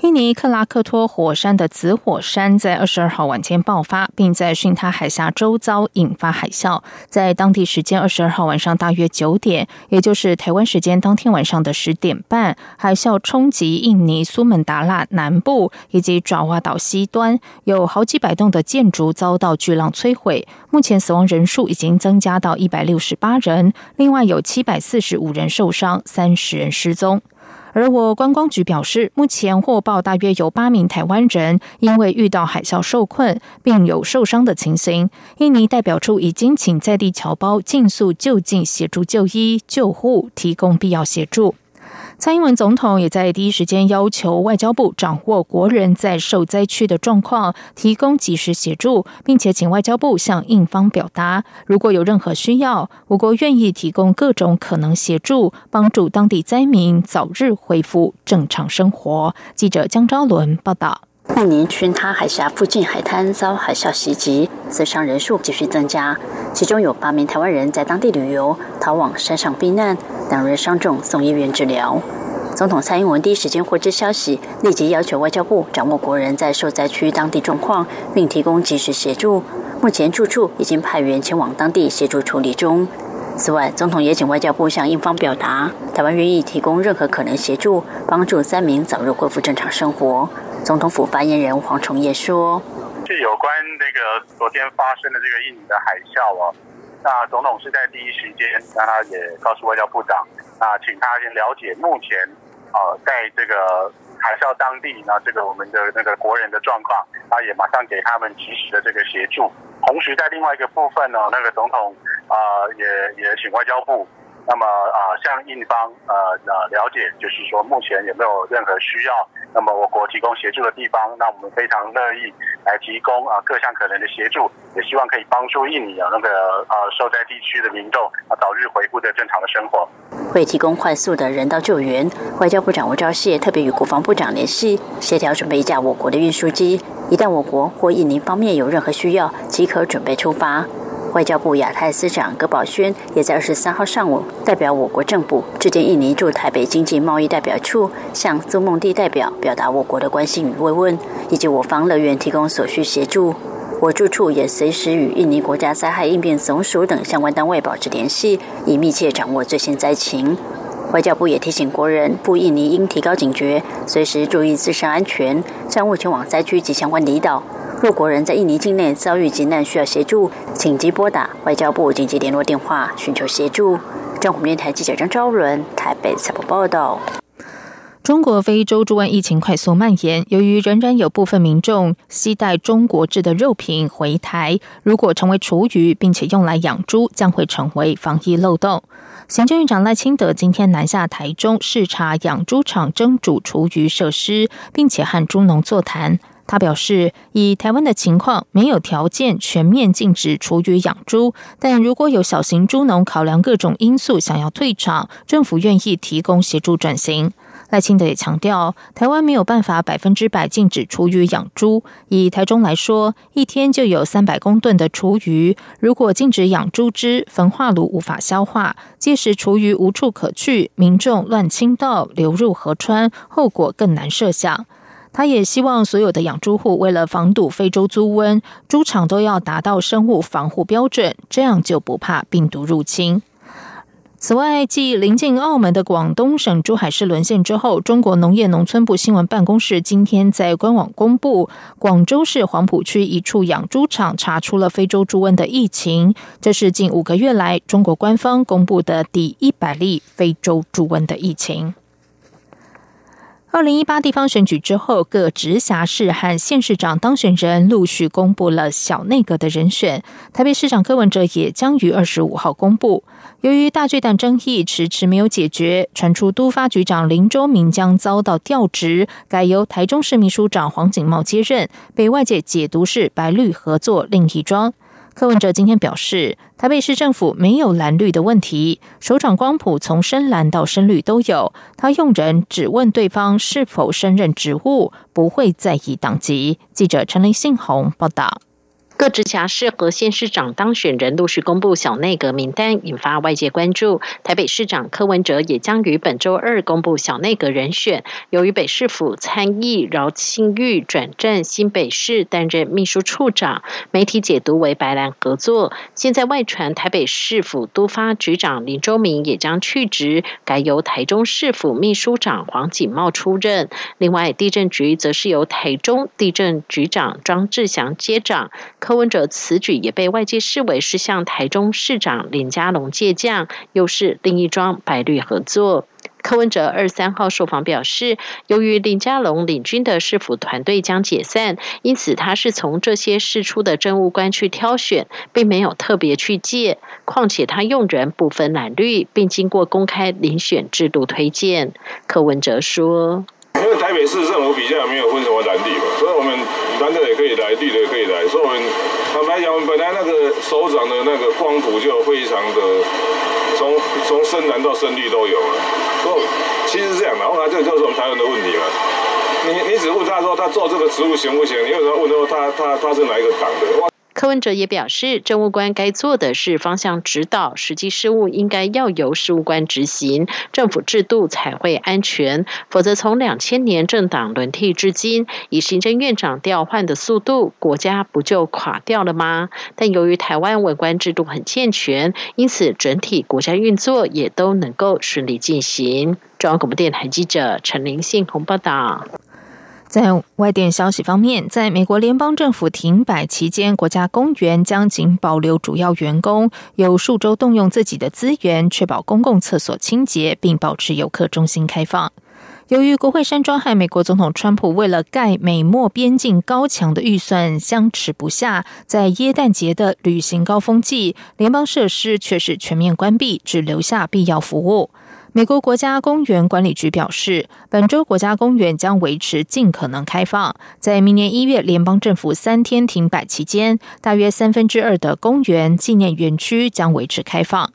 印尼克拉克托火山的紫火山在二十二号晚间爆发，并在巽他海峡周遭引发海啸。在当地时间二十二号晚上大约九点，也就是台湾时间当天晚上的十点半，海啸冲击印尼苏门答腊南部以及爪哇岛西端，有好几百栋的建筑遭到巨浪摧毁。目前死亡人数已经增加到一百六十八人，另外有七百四十五人受伤，三十人失踪。而我观光局表示，目前获报大约有八名台湾人因为遇到海啸受困，并有受伤的情形。印尼代表处已经请在地侨胞尽速就近协助就医、救护，提供必要协助。蔡英文总统也在第一时间要求外交部掌握国人在受灾区的状况，提供及时协助，并且请外交部向印方表达，如果有任何需要，我国愿意提供各种可能协助，帮助当地灾民早日恢复正常生活。记者江昭伦报道。印尼群他海峡附近海滩遭海啸袭击，死伤人数继续增加，其中有八名台湾人在当地旅游，逃往山上避难，两人伤重送医院治疗。总统蔡英文第一时间获知消息，立即要求外交部掌握国人在受灾区当地状况，并提供及时协助。目前住处已经派员前往当地协助处理中。此外，总统也请外交部向印方表达，台湾愿意提供任何可能协助，帮助三名早日恢复正常生活。总统府发言人黄崇业说：“是有关那个昨天发生的这个印尼的海啸哦，那总统是在第一时间，那他也告诉外交部长，那请他先了解目前呃在这个海啸当地，那这个我们的那个国人的状况，他也马上给他们及时的这个协助。同时在另外一个部分呢，那个总统啊也也请外交部。”那么啊，向印方呃呃了解，就是说目前有没有任何需要，那么我国提供协助的地方，那我们非常乐意来提供啊各项可能的协助，也希望可以帮助印尼啊那个呃受灾地区的民众啊早日恢复的正常的生活。会提供快速的人道救援。外交部长吴钊燮特别与国防部长联系，协调准备一架我国的运输机，一旦我国或印尼方面有任何需要，即可准备出发。外交部亚太司长葛宝轩也在二十三号上午代表我国政府致电印尼驻台北经济贸易代表处，向苏孟蒂代表表达我国的关心与慰问，以及我方乐园提供所需协助。我住处也随时与印尼国家灾害应变总署等相关单位保持联系，以密切掌握最新灾情。外交部也提醒国人赴印尼应提高警觉，随时注意自身安全，暂勿前往灾区及相关离岛。若国人在印尼境内遭遇急难需要协助，请即拨打外交部紧急联络电话寻求协助。中国电台记者张昭伦台北采访报道。中国非洲猪瘟疫情快速蔓延，由于仍然有部分民众携带中国制的肉品回台，如果成为厨余并且用来养猪，将会成为防疫漏洞。行政院长赖清德今天南下台中视察养猪场蒸煮厨余设施，并且和猪农座谈。他表示，以台湾的情况，没有条件全面禁止厨余养猪，但如果有小型猪农考量各种因素想要退场，政府愿意提供协助转型。赖清德也强调，台湾没有办法百分之百禁止厨余养猪。以台中来说，一天就有三百公吨的厨余，如果禁止养猪只，焚化炉无法消化，届时厨余无处可去，民众乱倾倒流入河川，后果更难设想。他也希望所有的养猪户为了防堵非洲猪瘟，猪场都要达到生物防护标准，这样就不怕病毒入侵。此外，继临近澳门的广东省珠海市沦陷之后，中国农业农村部新闻办公室今天在官网公布，广州市黄埔区一处养猪场查出了非洲猪瘟的疫情，这是近五个月来中国官方公布的第一百例非洲猪瘟的疫情。二零一八地方选举之后，各直辖市和县市长当选人陆续公布了小内阁的人选。台北市长柯文哲也将于二十五号公布。由于大巨蛋争议迟迟没有解决，传出都发局长林周明将遭到调职，改由台中市秘书长黄景茂接任，被外界解读是白绿合作另一桩。柯文哲今天表示，台北市政府没有蓝绿的问题，首长光谱从深蓝到深绿都有。他用人只问对方是否升任职务，不会在意党籍。记者陈林信宏报道。各直辖市和县市长当选人陆续公布小内阁名单，引发外界关注。台北市长柯文哲也将于本周二公布小内阁人选。由于北市府参议饶庆玉转战新北市担任秘书处长，媒体解读为白兰合作。现在外传台北市府督发局长林周明也将去职，改由台中市府秘书长黄锦茂出任。另外，地震局则是由台中地震局长庄志祥接掌。柯文哲此举也被外界视为是向台中市长林佳龙借将，又是另一桩白绿合作。柯文哲二三号受访表示，由于林佳龙领军的市府团队将解散，因此他是从这些市出的政务官去挑选，并没有特别去借。况且他用人不分蓝绿，并经过公开遴选制度推荐。柯文哲说。因为台北市政府比较没有分什么蓝绿嘛，所以我们蓝的也可以来，绿的也可以来。所以我们坦白讲，我们本来那个手掌的那个光谱就非常的，从从深蓝到深绿都有了。不其实是这样的，后来这就是我们台湾的问题嘛。你你只问他说他做这个植物行不行？你有时候问说他他他是哪一个党的？柯文哲也表示，政务官该做的是方向指导，实际事务应该要由事务官执行，政府制度才会安全。否则，从两千年政党轮替至今，以行政院长调换的速度，国家不就垮掉了吗？但由于台湾文官制度很健全，因此整体国家运作也都能够顺利进行。中央广播电台记者陈玲信鸿报道。在外电消息方面，在美国联邦政府停摆期间，国家公园将仅保留主要员工，有数周动用自己的资源，确保公共厕所清洁，并保持游客中心开放。由于国会山庄和美国总统川普为了盖美墨边境高墙的预算相持不下，在耶诞节的旅行高峰季，联邦设施却是全面关闭，只留下必要服务。美国国家公园管理局表示，本周国家公园将维持尽可能开放。在明年一月联邦政府三天停摆期间，大约三分之二的公园纪念园区将维持开放。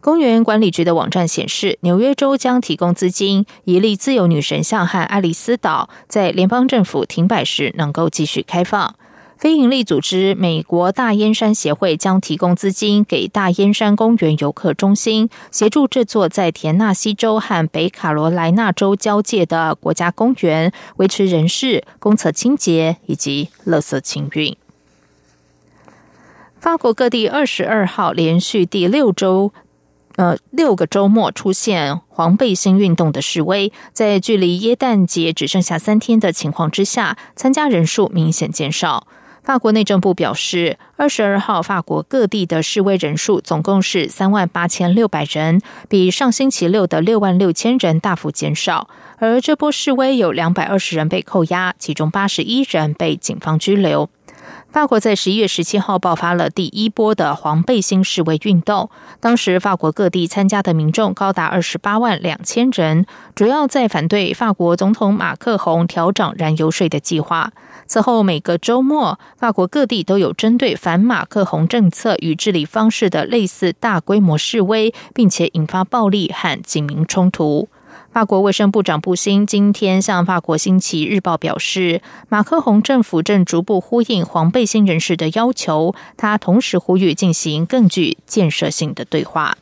公园管理局的网站显示，纽约州将提供资金，以立自由女神像和爱丽丝岛在联邦政府停摆时能够继续开放。非营利组织美国大燕山协会将提供资金给大燕山公园游客中心，协助这座在田纳西州和北卡罗来纳州交界的国家公园维持人事、公厕清洁以及垃圾清运。法国各地二十二号连续第六周，呃六个周末出现黄背心运动的示威，在距离耶诞节只剩下三天的情况之下，参加人数明显减少。法国内政部表示，二十二号法国各地的示威人数总共是三万八千六百人，比上星期六的六万六千人大幅减少。而这波示威有两百二十人被扣押，其中八十一人被警方拘留。法国在十一月十七号爆发了第一波的黄背心示威运动，当时法国各地参加的民众高达二十八万两千人，主要在反对法国总统马克宏调整燃油税的计划。此后每个周末，法国各地都有针对反马克宏政策与治理方式的类似大规模示威，并且引发暴力和警民冲突。法国卫生部长布辛今天向法国《新奇日报》表示，马克宏政府正逐步呼应黄背心人士的要求。他同时呼吁进行更具建设性的对话。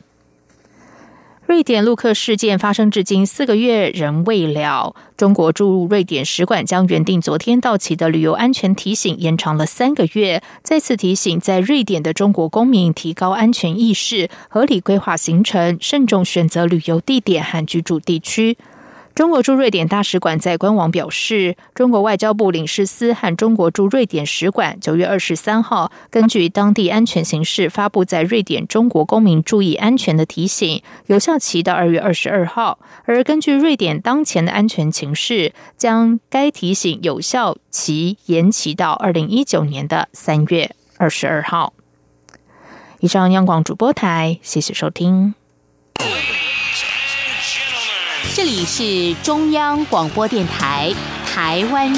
瑞典陆客事件发生至今四个月仍未了。中国驻瑞典使馆将原定昨天到期的旅游安全提醒延长了三个月，再次提醒在瑞典的中国公民提高安全意识，合理规划行程，慎重选择旅游地点和居住地区。中国驻瑞典大使馆在官网表示，中国外交部领事司和中国驻瑞典使馆九月二十三号根据当地安全形势发布在瑞典中国公民注意安全的提醒，有效期到二月二十二号。而根据瑞典当前的安全情势，将该提醒有效期延期到二零一九年的三月二十二号。以上，央广主播台，谢谢收听。这里是中央广播电台台湾。